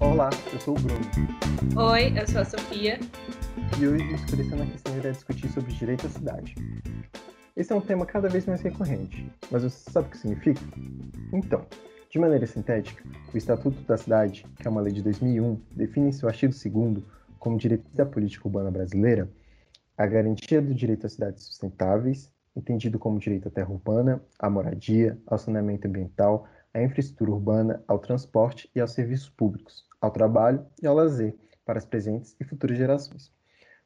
Olá, eu sou o Bruno. Oi, eu sou a Sofia. E hoje o Escurecendo a Questão irá discutir sobre direito à cidade. Esse é um tema cada vez mais recorrente, mas você sabe o que significa? Então, de maneira sintética, o Estatuto da Cidade, que é uma lei de 2001, define em seu artigo 2 como diretriz da política urbana brasileira a garantia do direito a cidades sustentáveis, entendido como direito à terra urbana, à moradia, ao saneamento ambiental, à infraestrutura urbana, ao transporte e aos serviços públicos, ao trabalho e ao lazer para as presentes e futuras gerações.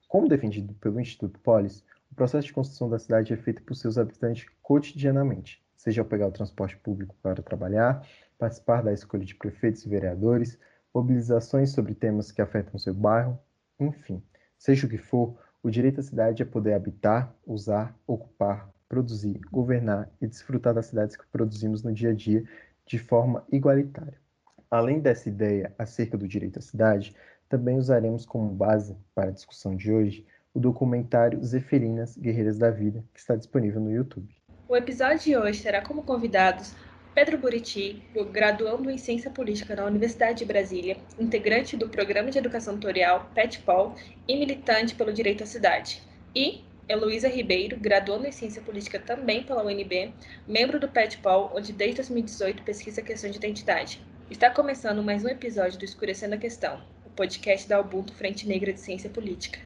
Como defendido pelo Instituto Polis, o processo de construção da cidade é feito por seus habitantes cotidianamente, seja ao pegar o transporte público para trabalhar, participar da escolha de prefeitos e vereadores, mobilizações sobre temas que afetam seu bairro, enfim, seja o que for, o direito à cidade é poder habitar, usar, ocupar, produzir, governar e desfrutar das cidades que produzimos no dia a dia de forma igualitária. Além dessa ideia acerca do direito à cidade, também usaremos como base para a discussão de hoje o documentário Zefirinas Guerreiras da Vida, que está disponível no YouTube. O episódio de hoje terá como convidados Pedro Buriti, graduando em Ciência Política na Universidade de Brasília, integrante do Programa de Educação Tutorial PETPOL e militante pelo direito à cidade. E Heloísa Ribeiro, graduando em Ciência Política também pela UNB, membro do PETPOL, onde desde 2018 pesquisa a questão de identidade. Está começando mais um episódio do Escurecendo a Questão, o podcast da Ubuntu Frente Negra de Ciência Política.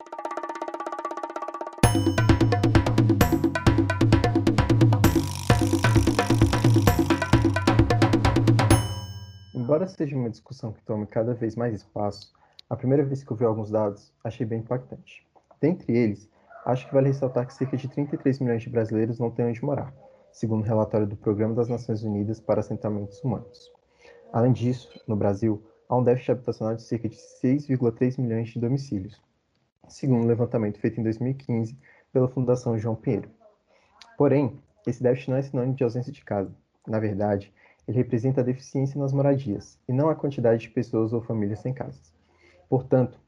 Embora seja uma discussão que tome cada vez mais espaço, a primeira vez que eu vi alguns dados achei bem impactante. Dentre eles, acho que vale ressaltar que cerca de 33 milhões de brasileiros não têm onde morar, segundo o um relatório do Programa das Nações Unidas para Assentamentos Humanos. Além disso, no Brasil, há um déficit habitacional de cerca de 6,3 milhões de domicílios, segundo um levantamento feito em 2015 pela Fundação João Pinheiro. Porém, esse déficit não é sinônimo de ausência de casa. Na verdade, ele representa a deficiência nas moradias, e não a quantidade de pessoas ou famílias sem casas. Portanto,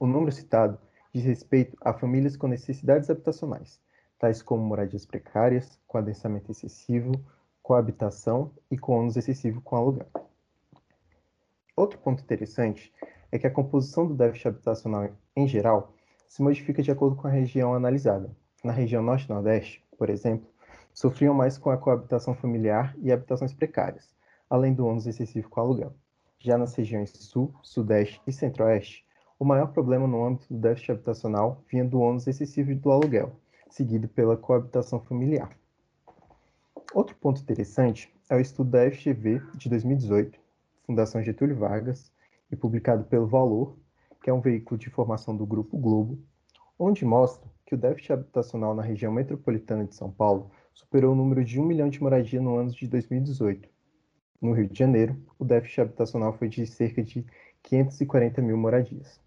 o número citado diz respeito a famílias com necessidades habitacionais, tais como moradias precárias, com adensamento excessivo, coabitação e com ônus excessivo com aluguel. Outro ponto interessante é que a composição do déficit habitacional em geral se modifica de acordo com a região analisada. Na região Norte-Nordeste, por exemplo, sofriam mais com a coabitação familiar e habitações precárias, além do ônus excessivo com aluguel. Já nas regiões Sul, Sudeste e Centro-Oeste, o maior problema no âmbito do déficit habitacional vinha do ônus excessivo do aluguel, seguido pela coabitação familiar. Outro ponto interessante é o estudo da FGV de 2018, Fundação Getúlio Vargas, e publicado pelo Valor, que é um veículo de informação do Grupo Globo, onde mostra que o déficit habitacional na região metropolitana de São Paulo superou o número de 1 milhão de moradias no ano de 2018. No Rio de Janeiro, o déficit habitacional foi de cerca de 540 mil moradias.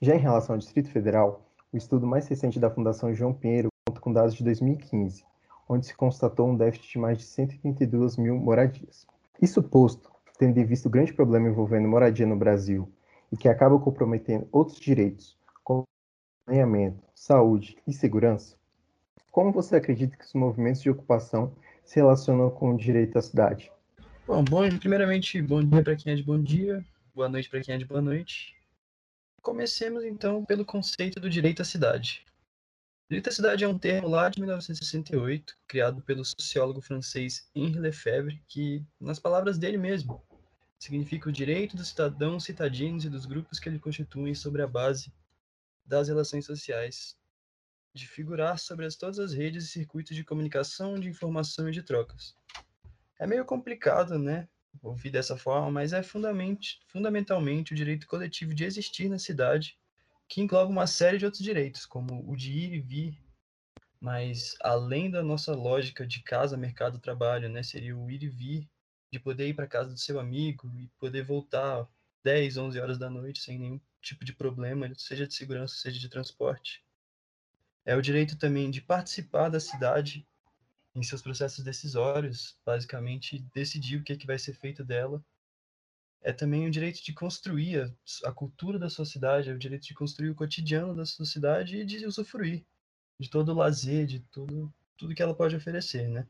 Já em relação ao Distrito Federal, o estudo mais recente da Fundação João Pinheiro conta com dados de 2015, onde se constatou um déficit de mais de 132 mil moradias. Isso posto, tendo em vista o grande problema envolvendo moradia no Brasil e que acaba comprometendo outros direitos, como saneamento, saúde e segurança, como você acredita que os movimentos de ocupação se relacionam com o direito à cidade? Bom, bom primeiramente, bom dia para quem é de bom dia, boa noite para quem é de boa noite. Comecemos então pelo conceito do direito à cidade. Direito à cidade é um termo lá de 1968, criado pelo sociólogo francês Henri Lefebvre, que, nas palavras dele mesmo, significa o direito dos cidadãos citadinos e dos grupos que ele constituem sobre a base das relações sociais de figurar sobre as, todas as redes e circuitos de comunicação, de informação e de trocas. É meio complicado, né? Ouvir dessa forma, mas é fundamentalmente o direito coletivo de existir na cidade, que engloba uma série de outros direitos, como o de ir e vir, mas além da nossa lógica de casa, mercado, trabalho, né? Seria o ir e vir, de poder ir para casa do seu amigo e poder voltar 10, 11 horas da noite sem nenhum tipo de problema, seja de segurança, seja de transporte é o direito também de participar da cidade em seus processos decisórios, basicamente decidir o que, é que vai ser feito dela. É também o direito de construir a, a cultura da sua cidade, é o direito de construir o cotidiano da sua cidade e de usufruir de todo o lazer, de tudo, tudo que ela pode oferecer, né?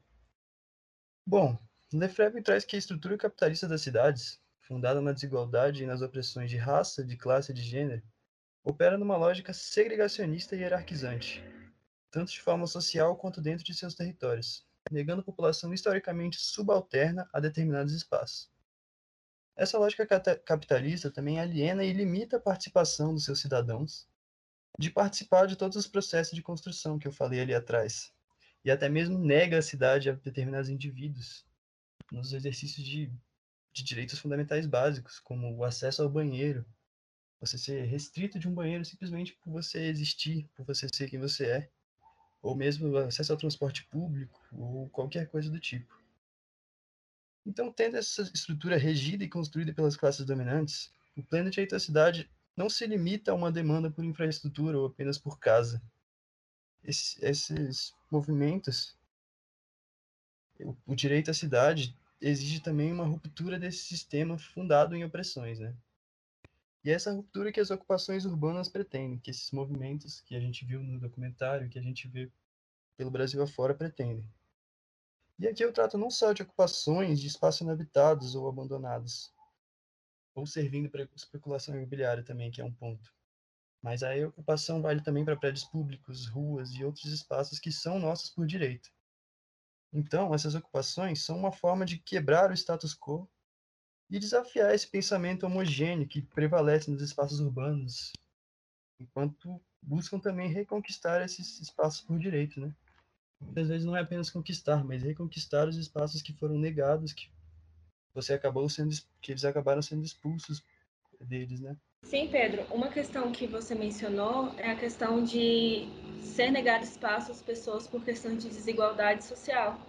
Bom, Lefebvre traz que a estrutura capitalista das cidades, fundada na desigualdade e nas opressões de raça, de classe e de gênero, opera numa lógica segregacionista e hierarquizante, tanto de forma social quanto dentro de seus territórios, negando população historicamente subalterna a determinados espaços. Essa lógica capitalista também aliena e limita a participação dos seus cidadãos de participar de todos os processos de construção que eu falei ali atrás, e até mesmo nega a cidade a determinados indivíduos nos exercícios de, de direitos fundamentais básicos, como o acesso ao banheiro, você ser restrito de um banheiro simplesmente por você existir, por você ser quem você é, ou mesmo acesso ao transporte público, ou qualquer coisa do tipo. Então, tendo essa estrutura regida e construída pelas classes dominantes, o plano de direito à cidade não se limita a uma demanda por infraestrutura ou apenas por casa. Esses, esses movimentos, o, o direito à cidade exige também uma ruptura desse sistema fundado em opressões, né? E é essa ruptura que as ocupações urbanas pretendem, que esses movimentos que a gente viu no documentário, que a gente vê pelo Brasil afora, pretendem. E aqui eu trato não só de ocupações de espaços inabitados ou abandonados, ou servindo para especulação imobiliária também, que é um ponto. Mas a ocupação vale também para prédios públicos, ruas e outros espaços que são nossos por direito. Então, essas ocupações são uma forma de quebrar o status quo e desafiar esse pensamento homogêneo que prevalece nos espaços urbanos, enquanto buscam também reconquistar esses espaços por direito, né? Muitas vezes não é apenas conquistar, mas reconquistar os espaços que foram negados, que você acabou sendo, que eles acabaram sendo expulsos deles, né? Sim, Pedro. Uma questão que você mencionou é a questão de ser negado espaço às pessoas por questão de desigualdade social.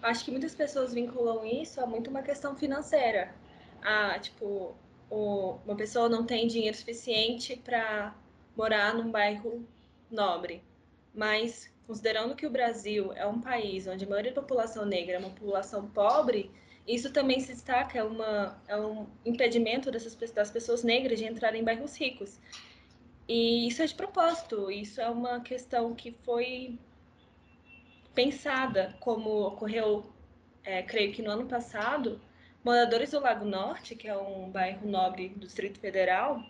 Acho que muitas pessoas vinculam isso a muito uma questão financeira ah, tipo, o, uma pessoa não tem dinheiro suficiente para morar num bairro nobre. Mas, considerando que o Brasil é um país onde a maioria da população negra é uma população pobre, isso também se destaca, é, uma, é um impedimento dessas, das pessoas negras de entrarem em bairros ricos. E isso é de propósito, isso é uma questão que foi pensada, como ocorreu, é, creio que no ano passado, Moradores do Lago Norte, que é um bairro nobre do Distrito Federal,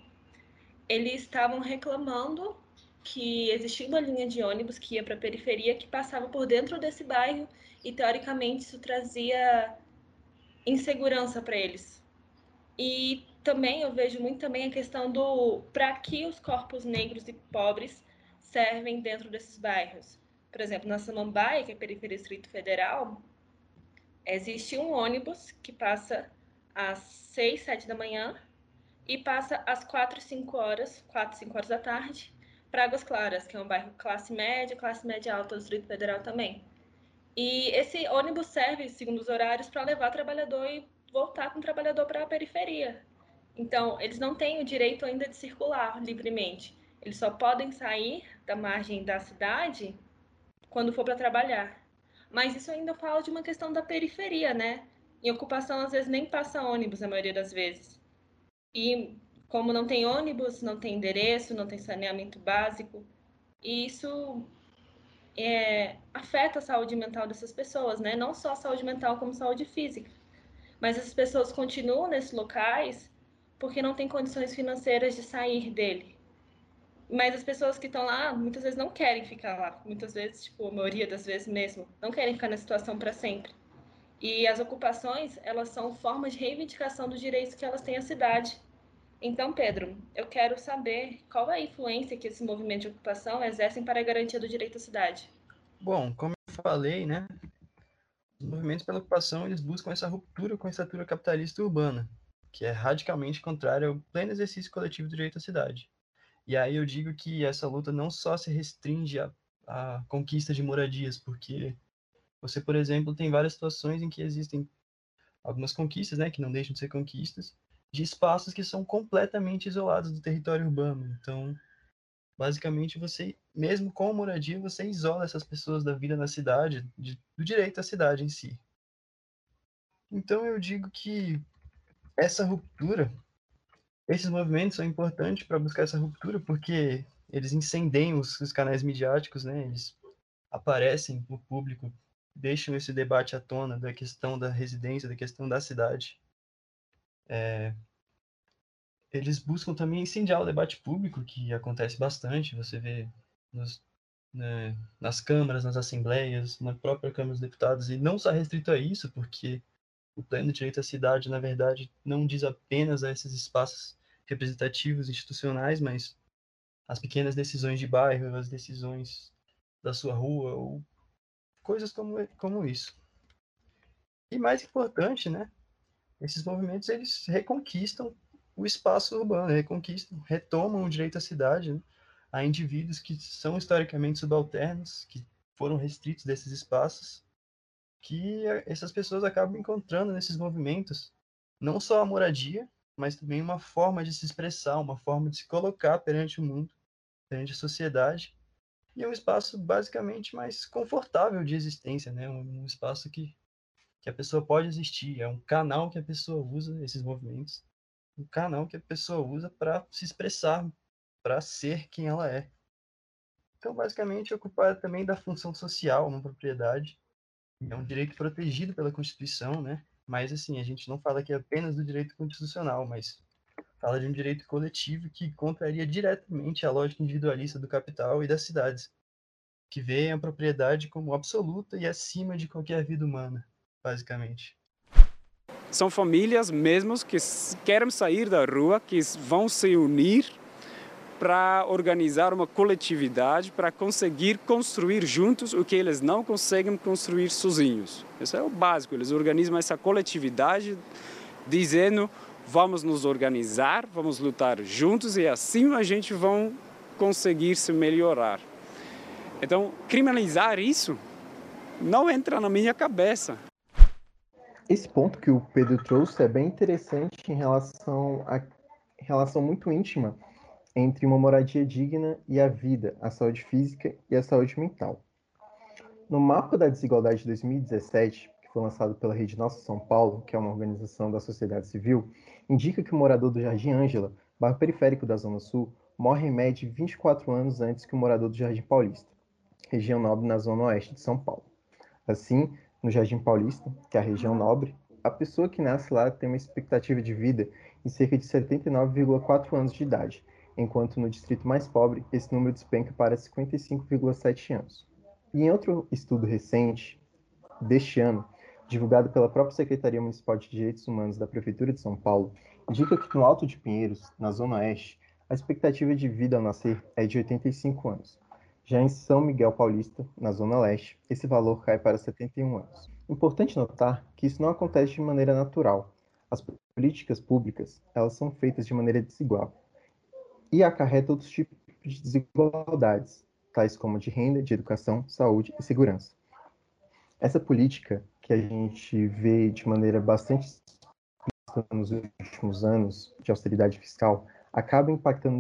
eles estavam reclamando que existia uma linha de ônibus que ia para a periferia que passava por dentro desse bairro e teoricamente isso trazia insegurança para eles. E também eu vejo muito também a questão do para que os corpos negros e pobres servem dentro desses bairros. Por exemplo, na Samambaia, que é a periferia do Distrito Federal, Existe um ônibus que passa às 6, 7 da manhã e passa às 4, 5 horas, 4, 5 horas da tarde, para Águas Claras, que é um bairro classe média, classe média alta do Distrito Federal também. E esse ônibus serve, segundo os horários, para levar trabalhador e voltar com o trabalhador para a periferia. Então, eles não têm o direito ainda de circular livremente. Eles só podem sair da margem da cidade quando for para trabalhar. Mas isso ainda fala de uma questão da periferia, né? Em ocupação, às vezes, nem passa ônibus, a maioria das vezes. E como não tem ônibus, não tem endereço, não tem saneamento básico, e isso é, afeta a saúde mental dessas pessoas, né? Não só a saúde mental, como saúde física. Mas essas pessoas continuam nesses locais porque não têm condições financeiras de sair dele. Mas as pessoas que estão lá, muitas vezes não querem ficar lá. Muitas vezes, tipo, a maioria das vezes mesmo, não querem ficar na situação para sempre. E as ocupações, elas são formas de reivindicação dos direitos que elas têm à cidade. Então, Pedro, eu quero saber qual é a influência que esse movimento de ocupação exercem para a garantia do direito à cidade. Bom, como eu falei, né, os movimentos pela ocupação, eles buscam essa ruptura com a estrutura capitalista urbana, que é radicalmente contrária ao pleno exercício coletivo do direito à cidade. E aí eu digo que essa luta não só se restringe à, à conquista de moradias, porque você, por exemplo, tem várias situações em que existem algumas conquistas, né, que não deixam de ser conquistas, de espaços que são completamente isolados do território urbano. Então, basicamente, você, mesmo com moradia, você isola essas pessoas da vida na cidade, de, do direito à cidade em si. Então, eu digo que essa ruptura esses movimentos são importantes para buscar essa ruptura porque eles incendeiam os, os, canais midiáticos, né? Eles aparecem no público deixam esse debate à tona da questão da residência, da questão da cidade. É, eles buscam também incendiar o debate público, que acontece bastante. Você vê nos, né, nas câmaras, nas assembleias, na própria Câmara dos Deputados, e não só restrito a isso, porque o plano de direito à cidade, na verdade, não diz apenas a esses espaços representativos institucionais, mas as pequenas decisões de bairro, as decisões da sua rua, ou coisas como, como isso. E mais importante, né? Esses movimentos eles reconquistam o espaço urbano, reconquistam, retomam o direito à cidade né? a indivíduos que são historicamente subalternos, que foram restritos desses espaços, que essas pessoas acabam encontrando nesses movimentos não só a moradia, mas também uma forma de se expressar, uma forma de se colocar perante o mundo, perante a sociedade, e é um espaço basicamente mais confortável de existência, né? Um, um espaço que, que a pessoa pode existir, é um canal que a pessoa usa esses movimentos, um canal que a pessoa usa para se expressar, para ser quem ela é. Então, basicamente, é ocupar também da função social uma propriedade, é um direito protegido pela Constituição, né? Mas, assim, a gente não fala aqui apenas do direito constitucional, mas fala de um direito coletivo que contraria diretamente a lógica individualista do capital e das cidades, que veem a propriedade como absoluta e acima de qualquer vida humana, basicamente. São famílias mesmos que querem sair da rua, que vão se unir para organizar uma coletividade, para conseguir construir juntos o que eles não conseguem construir sozinhos. Isso é o básico, eles organizam essa coletividade dizendo vamos nos organizar, vamos lutar juntos e assim a gente vai conseguir se melhorar. Então, criminalizar isso não entra na minha cabeça. Esse ponto que o Pedro trouxe é bem interessante em relação a relação muito íntima entre uma moradia digna e a vida, a saúde física e a saúde mental. No mapa da desigualdade de 2017, que foi lançado pela Rede Nossa São Paulo, que é uma organização da sociedade civil, indica que o morador do Jardim Ângela, bairro periférico da Zona Sul, morre em média 24 anos antes que o morador do Jardim Paulista, região nobre na Zona Oeste de São Paulo. Assim, no Jardim Paulista, que é a região nobre, a pessoa que nasce lá tem uma expectativa de vida em cerca de 79,4 anos de idade, enquanto no distrito mais pobre esse número despenca para 55,7 anos. E em outro estudo recente, deste ano, divulgado pela própria Secretaria Municipal de Direitos Humanos da Prefeitura de São Paulo, indica que no Alto de Pinheiros, na Zona Oeste, a expectativa de vida ao nascer é de 85 anos. Já em São Miguel Paulista, na Zona Leste, esse valor cai para 71 anos. Importante notar que isso não acontece de maneira natural. As políticas públicas, elas são feitas de maneira desigual e acarreta outros tipos de desigualdades, tais como de renda, de educação, saúde e segurança. Essa política que a gente vê de maneira bastante nos últimos anos de austeridade fiscal acaba impactando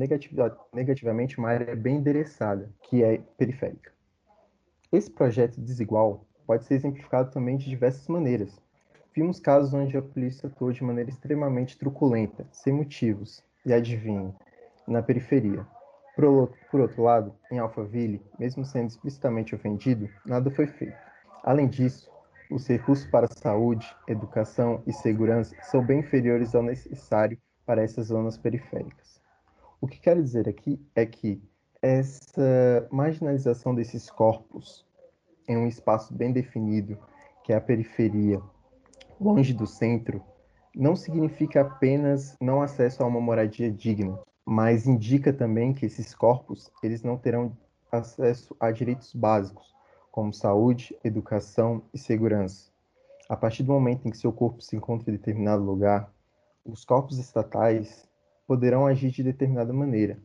negativamente uma área bem endereçada, que é periférica. Esse projeto desigual pode ser exemplificado também de diversas maneiras. Vimos casos onde a polícia atuou de maneira extremamente truculenta, sem motivos, e adivinhe, na periferia. Por, outro lado, em Alphaville, mesmo sendo explicitamente ofendido, nada foi feito. Além disso, os recursos para saúde, educação e segurança são bem inferiores ao necessário para essas zonas periféricas. O que quero dizer aqui é que essa marginalização desses corpos em um espaço bem definido, que é a periferia, longe do centro, não significa apenas não acesso a uma moradia digna, mas indica também que esses corpos eles não terão acesso a direitos básicos, como saúde, educação e segurança. A partir do momento em que seu corpo se encontra em determinado lugar, os corpos estatais poderão agir de determinada maneira,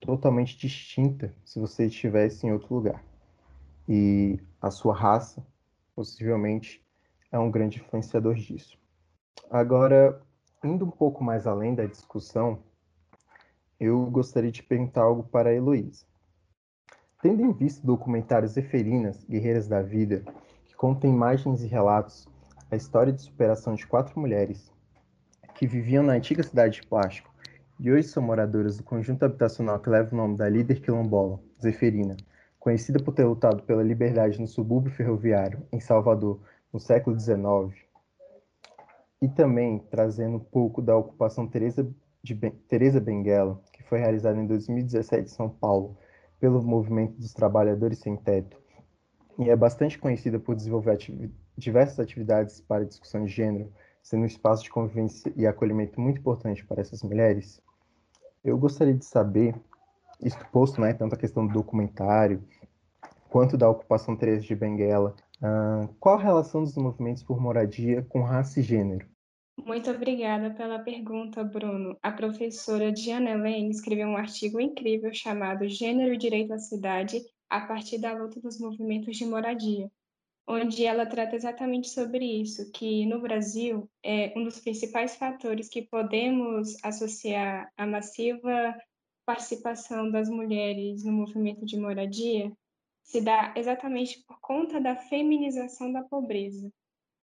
totalmente distinta se você estivesse em outro lugar. E a sua raça, possivelmente, é um grande influenciador disso. Agora, indo um pouco mais além da discussão, eu gostaria de perguntar algo para a Heloísa. Tendo em vista o documentário Zeferinas, Guerreiras da Vida, que conta imagens e relatos a história de superação de quatro mulheres que viviam na antiga cidade de Plástico e hoje são moradoras do conjunto habitacional que leva o nome da líder quilombola, Zeferina, conhecida por ter lutado pela liberdade no subúrbio ferroviário em Salvador no século XIX, e também trazendo um pouco da ocupação Teresa, de Teresa Benguela, foi realizada em 2017 em São Paulo pelo Movimento dos Trabalhadores Sem Teto, e é bastante conhecida por desenvolver ativi diversas atividades para discussão de gênero, sendo um espaço de convivência e acolhimento muito importante para essas mulheres. Eu gostaria de saber, isto posto, né, tanto a questão do documentário quanto da ocupação Teresa de Benguela, uh, qual a relação dos movimentos por moradia com raça e gênero? Muito obrigada pela pergunta, Bruno. A professora Diana Lane escreveu um artigo incrível chamado Gênero e Direito à Cidade a partir da luta dos movimentos de moradia, onde ela trata exatamente sobre isso, que no Brasil é um dos principais fatores que podemos associar à massiva participação das mulheres no movimento de moradia se dá exatamente por conta da feminização da pobreza.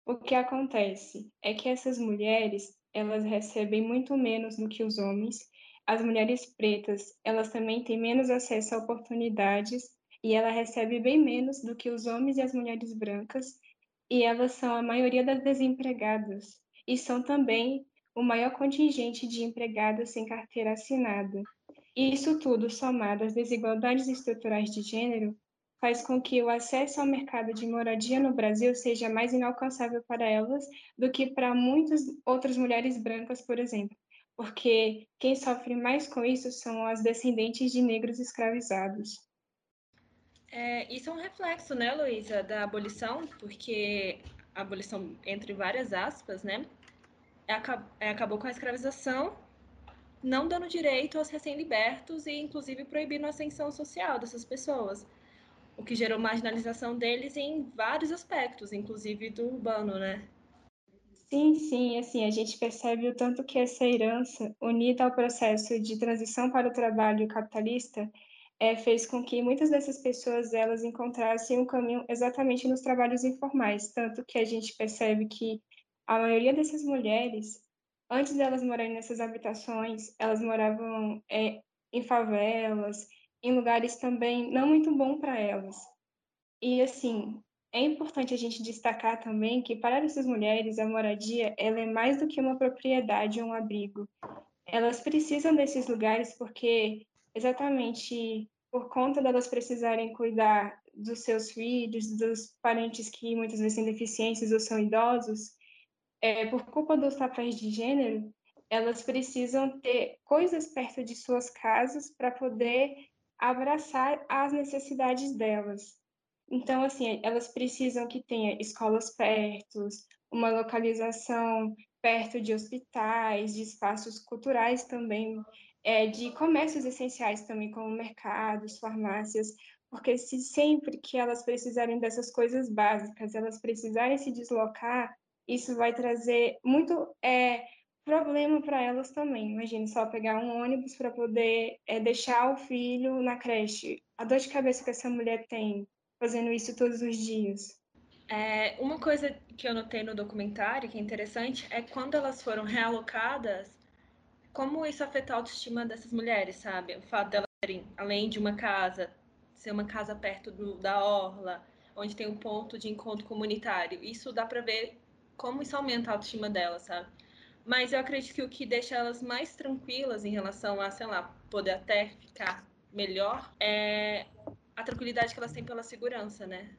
O que acontece é que essas mulheres, elas recebem muito menos do que os homens. As mulheres pretas, elas também têm menos acesso a oportunidades e ela recebe bem menos do que os homens e as mulheres brancas, e elas são a maioria das desempregadas e são também o maior contingente de empregadas sem carteira assinada. E isso tudo somado às desigualdades estruturais de gênero faz com que o acesso ao mercado de moradia no Brasil seja mais inalcançável para elas do que para muitas outras mulheres brancas, por exemplo, porque quem sofre mais com isso são as descendentes de negros escravizados. É, isso é um reflexo, né, Luísa, da abolição, porque a abolição, entre várias aspas, né, é, acabou com a escravização, não dando direito aos recém-libertos e, inclusive, proibindo a ascensão social dessas pessoas o que gerou marginalização deles em vários aspectos, inclusive do urbano, né? Sim, sim, assim, a gente percebe o tanto que essa herança, unida ao processo de transição para o trabalho capitalista, é, fez com que muitas dessas pessoas elas encontrassem um caminho exatamente nos trabalhos informais, tanto que a gente percebe que a maioria dessas mulheres, antes delas morarem nessas habitações, elas moravam é, em favelas, em lugares também não muito bom para elas. E assim, é importante a gente destacar também que para essas mulheres a moradia ela é mais do que uma propriedade ou um abrigo. Elas precisam desses lugares porque exatamente por conta delas precisarem cuidar dos seus filhos, dos parentes que muitas vezes têm deficiências ou são idosos, é, por culpa dos papéis de gênero, elas precisam ter coisas perto de suas casas para poder abraçar as necessidades delas. Então, assim, elas precisam que tenha escolas perto, uma localização perto de hospitais, de espaços culturais também, é, de comércios essenciais também, como mercados, farmácias, porque se sempre que elas precisarem dessas coisas básicas, elas precisarem se deslocar, isso vai trazer muito é, problema para elas também. Imagine só pegar um ônibus para poder é, deixar o filho na creche. A dor de cabeça que essa mulher tem fazendo isso todos os dias. É, uma coisa que eu notei no documentário que é interessante é quando elas foram realocadas, como isso afeta a autoestima dessas mulheres, sabe? O fato delas terem, além de uma casa, ser uma casa perto do, da orla, onde tem um ponto de encontro comunitário. Isso dá para ver como isso aumenta a autoestima delas, sabe? Mas eu acredito que o que deixa elas mais tranquilas em relação a, sei lá, poder até ficar melhor é a tranquilidade que elas têm pela segurança, né?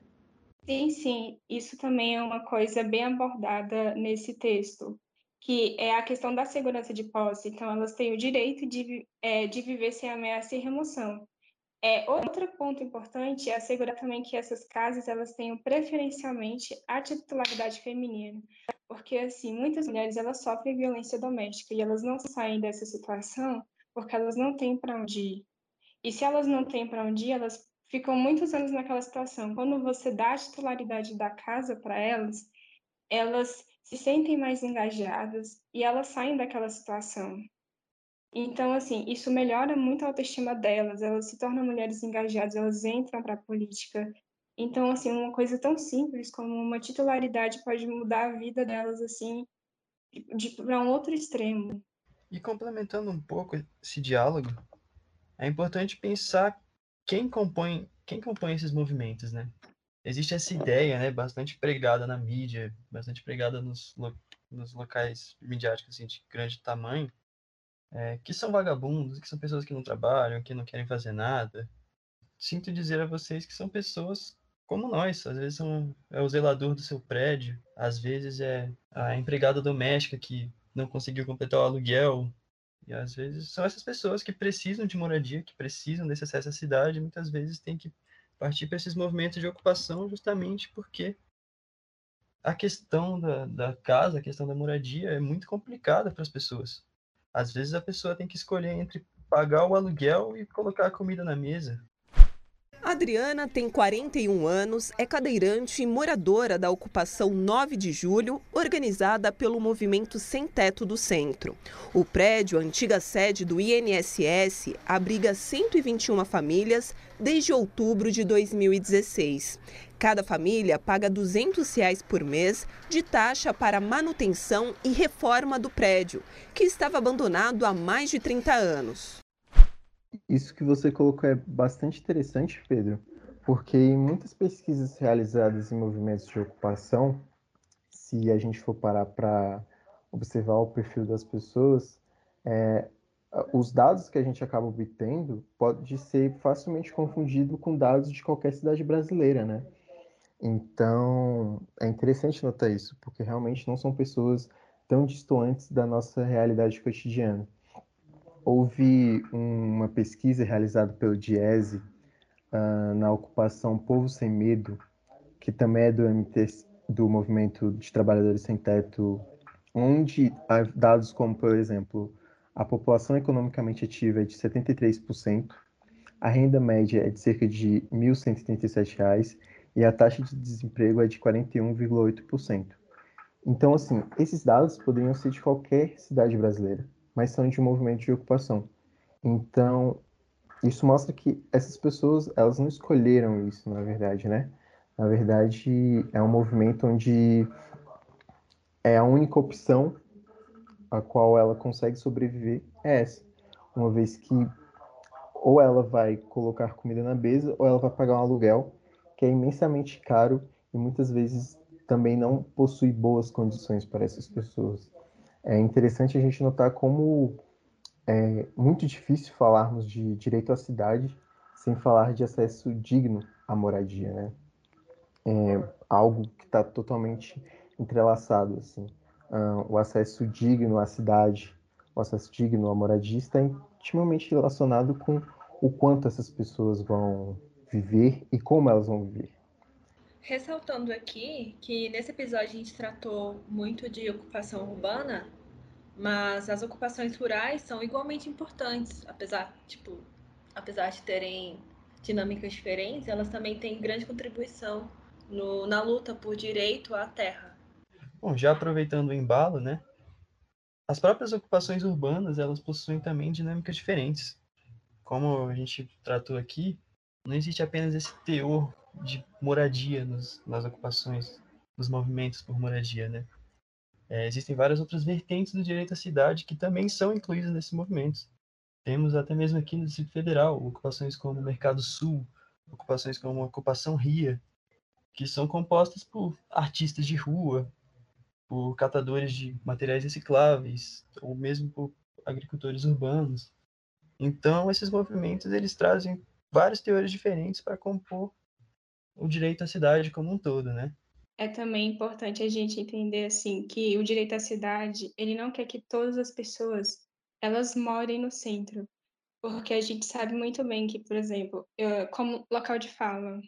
Sim, sim. Isso também é uma coisa bem abordada nesse texto, que é a questão da segurança de posse. Então, elas têm o direito de, é, de viver sem ameaça e remoção. É, outro ponto importante é assegurar também que essas casas elas tenham preferencialmente a titularidade feminina, porque assim muitas mulheres elas sofrem violência doméstica e elas não saem dessa situação porque elas não têm para onde ir. E se elas não têm para onde ir, elas ficam muitos anos naquela situação. Quando você dá a titularidade da casa para elas, elas se sentem mais engajadas e elas saem daquela situação. Então, assim, isso melhora muito a autoestima delas, elas se tornam mulheres engajadas, elas entram para a política, então, assim, uma coisa tão simples como uma titularidade pode mudar a vida delas, assim, para um outro extremo. E complementando um pouco esse diálogo, é importante pensar quem compõe quem compõe esses movimentos, né? Existe essa ideia, né, bastante pregada na mídia, bastante pregada nos, lo nos locais midiáticos assim, de grande tamanho, é, que são vagabundos, que são pessoas que não trabalham, que não querem fazer nada. Sinto dizer a vocês que são pessoas como nós, às vezes são, é o zelador do seu prédio, às vezes é a empregada doméstica que não conseguiu completar o aluguel, e às vezes são essas pessoas que precisam de moradia, que precisam desse acesso à cidade, muitas vezes têm que partir para esses movimentos de ocupação justamente porque a questão da, da casa, a questão da moradia é muito complicada para as pessoas. Às vezes a pessoa tem que escolher entre pagar o aluguel e colocar a comida na mesa. Adriana tem 41 anos, é cadeirante e moradora da ocupação 9 de julho, organizada pelo movimento Sem Teto do Centro. O prédio, antiga sede do INSS, abriga 121 famílias desde outubro de 2016. Cada família paga 200 reais por mês de taxa para manutenção e reforma do prédio, que estava abandonado há mais de 30 anos. Isso que você colocou é bastante interessante, Pedro, porque em muitas pesquisas realizadas em movimentos de ocupação, se a gente for parar para observar o perfil das pessoas, é, os dados que a gente acaba obtendo pode ser facilmente confundido com dados de qualquer cidade brasileira, né? Então, é interessante notar isso, porque realmente não são pessoas tão distantes da nossa realidade cotidiana houve uma pesquisa realizada pelo Diese uh, na ocupação Povo Sem Medo, que também é do, MT, do Movimento de Trabalhadores Sem Teto, onde há dados como, por exemplo, a população economicamente ativa é de 73%, a renda média é de cerca de R$ 1.137 e a taxa de desemprego é de 41,8%. Então, assim, esses dados poderiam ser de qualquer cidade brasileira mas são de movimento de ocupação. Então, isso mostra que essas pessoas, elas não escolheram isso, na verdade, né? Na verdade, é um movimento onde é a única opção a qual ela consegue sobreviver é essa. Uma vez que ou ela vai colocar comida na mesa ou ela vai pagar um aluguel que é imensamente caro e muitas vezes também não possui boas condições para essas pessoas é interessante a gente notar como é muito difícil falarmos de direito à cidade sem falar de acesso digno à moradia, né? É algo que está totalmente entrelaçado, assim. Uh, o acesso digno à cidade, o acesso digno à moradia está intimamente relacionado com o quanto essas pessoas vão viver e como elas vão viver. Ressaltando aqui que nesse episódio a gente tratou muito de ocupação urbana, mas as ocupações rurais são igualmente importantes, apesar, tipo, apesar de terem dinâmicas diferentes, elas também têm grande contribuição no, na luta por direito à terra. Bom, já aproveitando o embalo, né? As próprias ocupações urbanas, elas possuem também dinâmicas diferentes. Como a gente tratou aqui, não existe apenas esse teor de moradia nos, nas ocupações, nos movimentos por moradia, né? É, existem várias outras vertentes do direito à cidade que também são incluídas nesses movimentos. Temos até mesmo aqui no Distrito Federal ocupações como o Mercado Sul, ocupações como a Ocupação Ria, que são compostas por artistas de rua, por catadores de materiais recicláveis, ou mesmo por agricultores urbanos. Então, esses movimentos eles trazem várias teorias diferentes para compor o direito à cidade como um todo, né? É também importante a gente entender assim que o direito à cidade, ele não quer que todas as pessoas elas morem no centro, porque a gente sabe muito bem que, por exemplo, eu, como local de fala,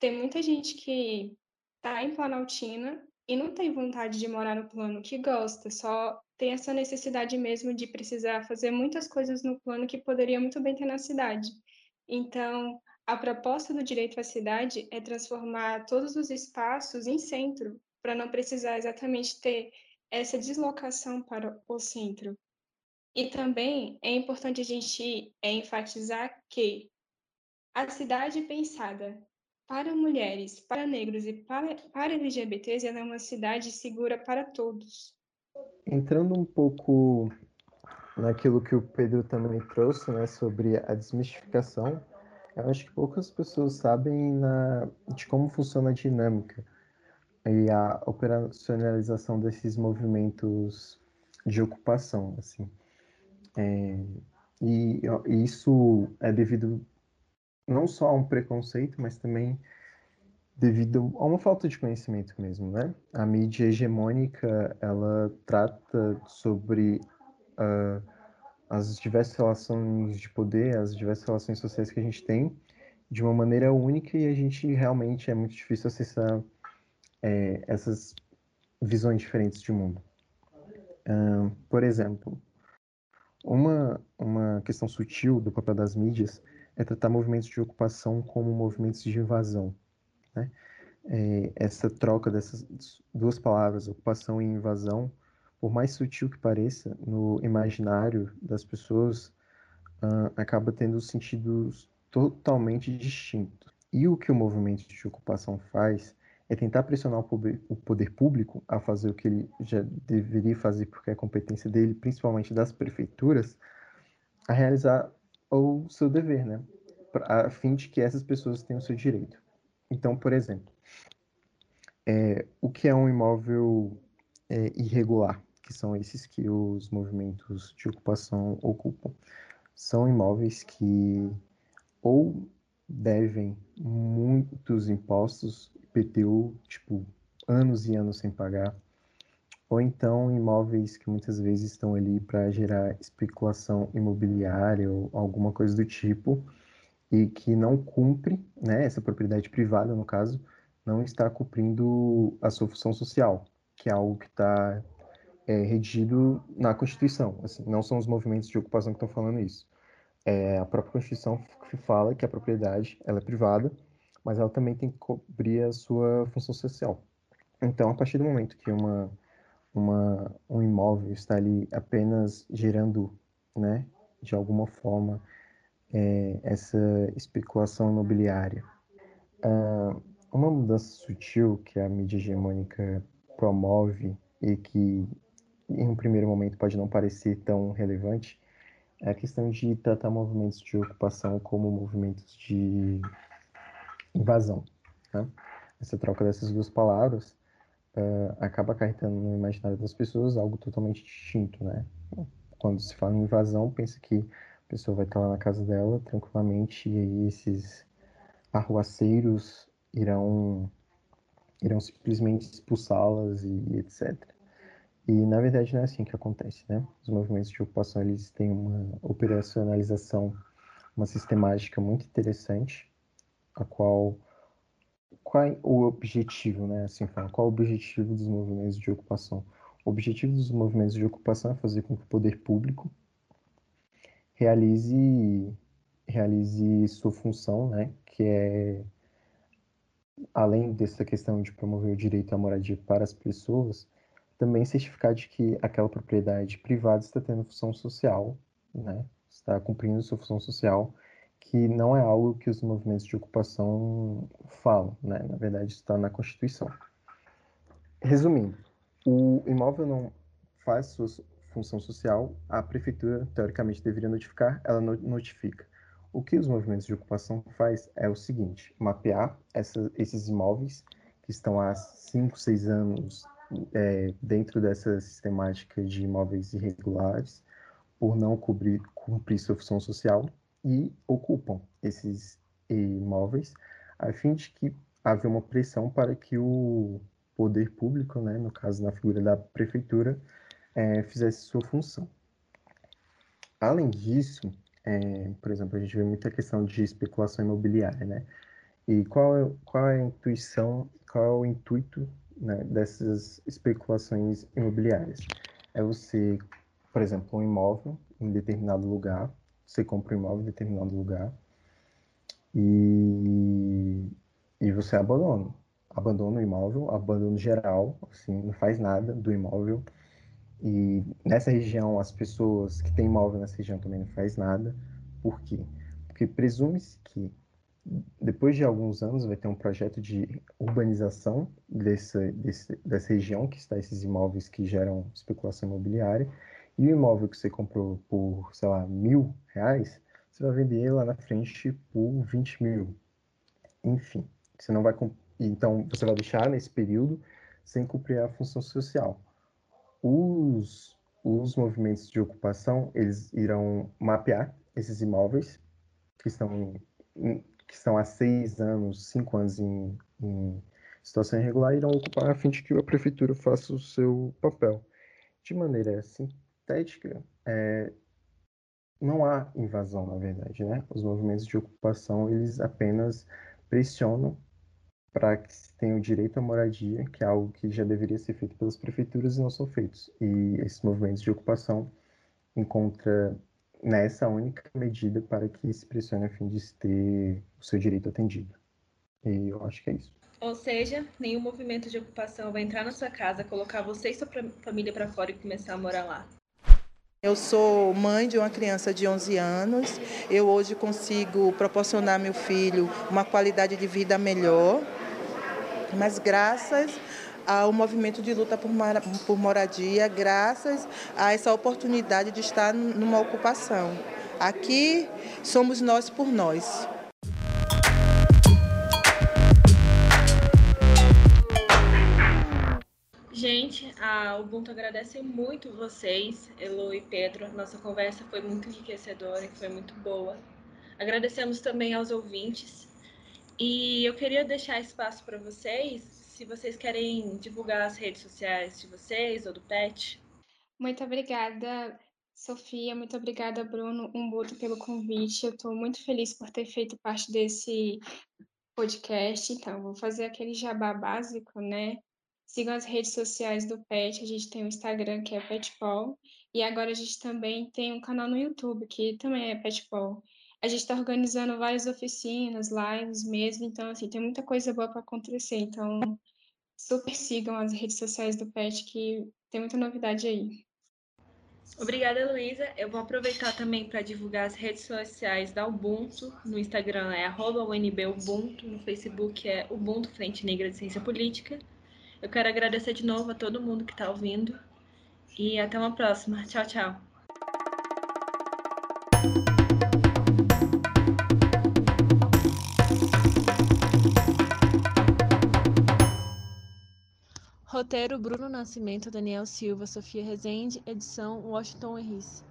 tem muita gente que está em Planaltina e não tem vontade de morar no plano, que gosta, só tem essa necessidade mesmo de precisar fazer muitas coisas no plano que poderia muito bem ter na cidade. Então, a proposta do direito à cidade é transformar todos os espaços em centro, para não precisar exatamente ter essa deslocação para o centro. E também é importante a gente enfatizar que a cidade pensada para mulheres, para negros e para, para LGBTs é uma cidade segura para todos. Entrando um pouco naquilo que o Pedro também trouxe, né, sobre a desmistificação Eu acho que poucas pessoas sabem na, de como funciona a dinâmica e a operacionalização desses movimentos de ocupação, assim. É, e, e isso é devido não só a um preconceito, mas também devido a uma falta de conhecimento mesmo, né? A mídia hegemônica, ela trata sobre uh, as diversas relações de poder, as diversas relações sociais que a gente tem, de uma maneira única e a gente realmente é muito difícil acessar é, essas visões diferentes de mundo. Uh, por exemplo, uma, uma questão sutil do papel das mídias é tratar movimentos de ocupação como movimentos de invasão. Né? É, essa troca dessas duas palavras, ocupação e invasão, por mais sutil que pareça, no imaginário das pessoas, uh, acaba tendo sentidos totalmente distintos. E o que o movimento de ocupação faz é tentar pressionar o poder, público a fazer o que ele já deveria fazer, porque é competência dele, principalmente das prefeituras, a realizar o seu dever, né? A fim de que essas pessoas tenham o seu direito. Então, por exemplo, é, o que é um imóvel é, irregular, que são esses que os movimentos de ocupação ocupam? São imóveis que ou devem muitos impostos, IPTU, tipo, anos e anos sem pagar, ou então imóveis que muitas vezes estão ali para gerar especulação imobiliária ou alguma coisa do tipo, e que não cumpre, né, essa propriedade privada, no caso, não está cumprindo a sua função social, que é algo que está é, redigido na Constituição. Assim, não são os movimentos de ocupação que estão falando isso. É a própria Constituição fala que a propriedade ela é privada, mas ela também tem que cobrir a sua função social. Então, a partir do momento que uma, uma, um imóvel está ali apenas gerando, né, de alguma forma, é, essa especulação imobiliária. Uh, uma mudança sutil que a mídia hegemônica promove e que em um primeiro momento pode não parecer tão relevante é a questão de tratar movimentos de ocupação como movimentos de invasão. Né? Essa troca dessas duas palavras uh, acaba acarretando no imaginário das pessoas algo totalmente distinto. Né? Quando se fala em invasão, pensa que a pessoa vai estar lá na casa dela tranquilamente e aí esses arruaceiros irão irão simplesmente expulsá-las e, e, etc. E na verdade não é assim que acontece, né? Os movimentos de ocupação eles têm uma operacionalização, uma sistemática muito interessante, a qual qual é o objetivo, né? Assim, qual é o objetivo dos movimentos de ocupação? O objetivo dos movimentos de ocupação é fazer com que o poder público realize realize sua função, né, que é além dessa questão de promover o direito à moradia para as pessoas, também certificar de que aquela propriedade privada está tendo função social, né, está cumprindo sua função social, que não é algo que os movimentos de ocupação falam, né, na verdade está na Constituição. Resumindo, o imóvel não faz sua função social, a prefeitura, teoricamente, deveria notificar, ela notifica. O que os movimentos de ocupação faz é o seguinte, mapear essa, esses imóveis que estão há 5, 6 anos é, dentro dessa sistemática de imóveis irregulares, por não cobrir, cumprir sua função social, e ocupam esses imóveis, a fim de que haja uma pressão para que o poder público, né, no caso na figura da prefeitura, é, fizesse sua função. Além disso, é, por exemplo, a gente vê muita questão de especulação imobiliária, né? E qual é, qual é a intuição, qual é o intuito né, dessas especulações imobiliárias? É você, por exemplo, um imóvel em determinado lugar, você compra um imóvel em determinado lugar e, e você abandona. Abandona o imóvel, abandono geral, assim, não faz nada do imóvel, e nessa região, as pessoas que têm imóvel nessa região também não faz nada. Por quê? Porque presume-se que depois de alguns anos vai ter um projeto de urbanização dessa, desse, dessa região que está esses imóveis que geram especulação imobiliária. E o imóvel que você comprou por, sei lá, mil reais, você vai vender lá na frente por 20 mil. Enfim, você não vai. Então, você vai deixar nesse período sem cumprir a função social. Os, os movimentos de ocupação, eles irão mapear esses imóveis que estão, que estão há seis anos, cinco anos em, em situação irregular, irão ocupar a fim de que a prefeitura faça o seu papel. De maneira sintética, é, não há invasão, na verdade, né? Os movimentos de ocupação, eles apenas pressionam para que se tenha o direito à moradia, que é algo que já deveria ser feito pelas prefeituras e não são feitos. E esses movimentos de ocupação encontram nessa única medida para que se pressione a fim de se ter o seu direito atendido. E eu acho que é isso. Ou seja, nenhum movimento de ocupação vai entrar na sua casa, colocar você e sua família para fora e começar a morar lá. Eu sou mãe de uma criança de 11 anos. Eu hoje consigo proporcionar ao meu filho uma qualidade de vida melhor, mas graças ao movimento de luta por moradia, graças a essa oportunidade de estar numa ocupação. Aqui somos nós por nós. Gente, a Ubuntu agradece muito vocês, Elo e Pedro. Nossa conversa foi muito enriquecedora e foi muito boa. Agradecemos também aos ouvintes. E eu queria deixar espaço para vocês, se vocês querem divulgar as redes sociais de vocês ou do PET. Muito obrigada, Sofia. Muito obrigada, Bruno Umbuto, pelo convite. Eu estou muito feliz por ter feito parte desse podcast. Então, vou fazer aquele jabá básico, né? Sigam as redes sociais do PET, a gente tem o Instagram, que é PetPol, e agora a gente também tem um canal no YouTube, que também é PetPol. A gente está organizando várias oficinas, lives mesmo, então, assim, tem muita coisa boa para acontecer, então super sigam as redes sociais do PET, que tem muita novidade aí. Obrigada, Luísa. Eu vou aproveitar também para divulgar as redes sociais da Ubuntu. No Instagram é UNBUbuntu, no Facebook é Ubuntu Frente Negra de Ciência Política. Eu quero agradecer de novo a todo mundo que está ouvindo e até uma próxima. Tchau, tchau. Roteiro Bruno Nascimento, Daniel Silva, Sofia Rezende, edição Washington Henrice.